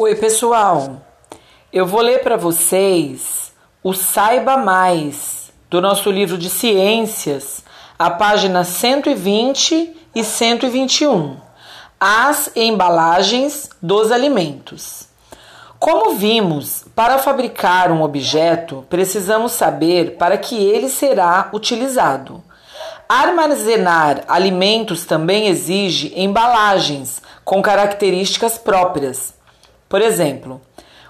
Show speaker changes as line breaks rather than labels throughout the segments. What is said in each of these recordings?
Oi, pessoal. Eu vou ler para vocês o Saiba Mais do nosso livro de ciências, a página 120 e 121. As embalagens dos alimentos. Como vimos, para fabricar um objeto, precisamos saber para que ele será utilizado. Armazenar alimentos também exige embalagens com características próprias. Por exemplo,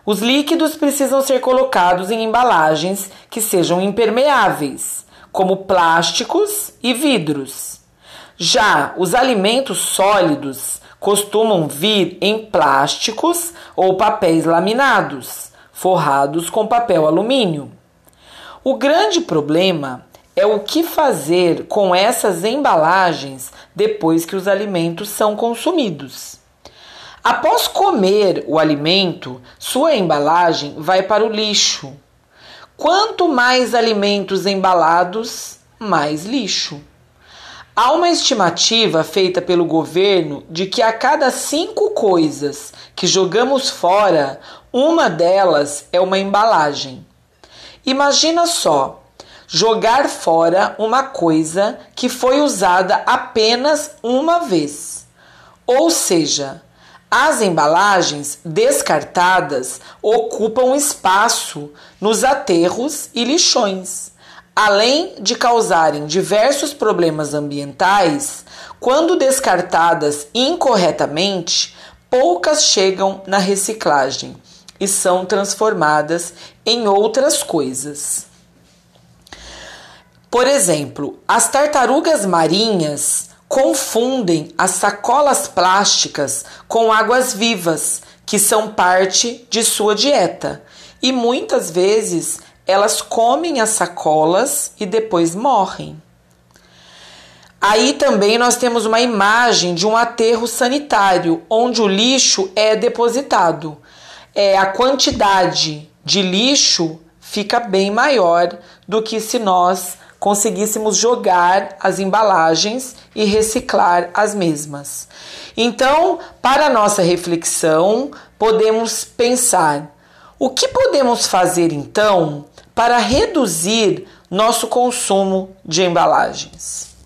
os líquidos precisam ser colocados em embalagens que sejam impermeáveis, como plásticos e vidros. Já os alimentos sólidos costumam vir em plásticos ou papéis laminados, forrados com papel alumínio. O grande problema é o que fazer com essas embalagens depois que os alimentos são consumidos. Após comer o alimento, sua embalagem vai para o lixo. Quanto mais alimentos embalados, mais lixo. Há uma estimativa feita pelo governo de que a cada cinco coisas que jogamos fora, uma delas é uma embalagem. Imagina só, jogar fora uma coisa que foi usada apenas uma vez. Ou seja, as embalagens descartadas ocupam espaço nos aterros e lixões, além de causarem diversos problemas ambientais. Quando descartadas incorretamente, poucas chegam na reciclagem e são transformadas em outras coisas. Por exemplo, as tartarugas marinhas confundem as sacolas plásticas com águas vivas, que são parte de sua dieta, e muitas vezes elas comem as sacolas e depois morrem. Aí também nós temos uma imagem de um aterro sanitário onde o lixo é depositado. É a quantidade de lixo fica bem maior do que se nós conseguíssemos jogar as embalagens e reciclar as mesmas. Então, para nossa reflexão, podemos pensar: o que podemos fazer então para reduzir nosso consumo de embalagens?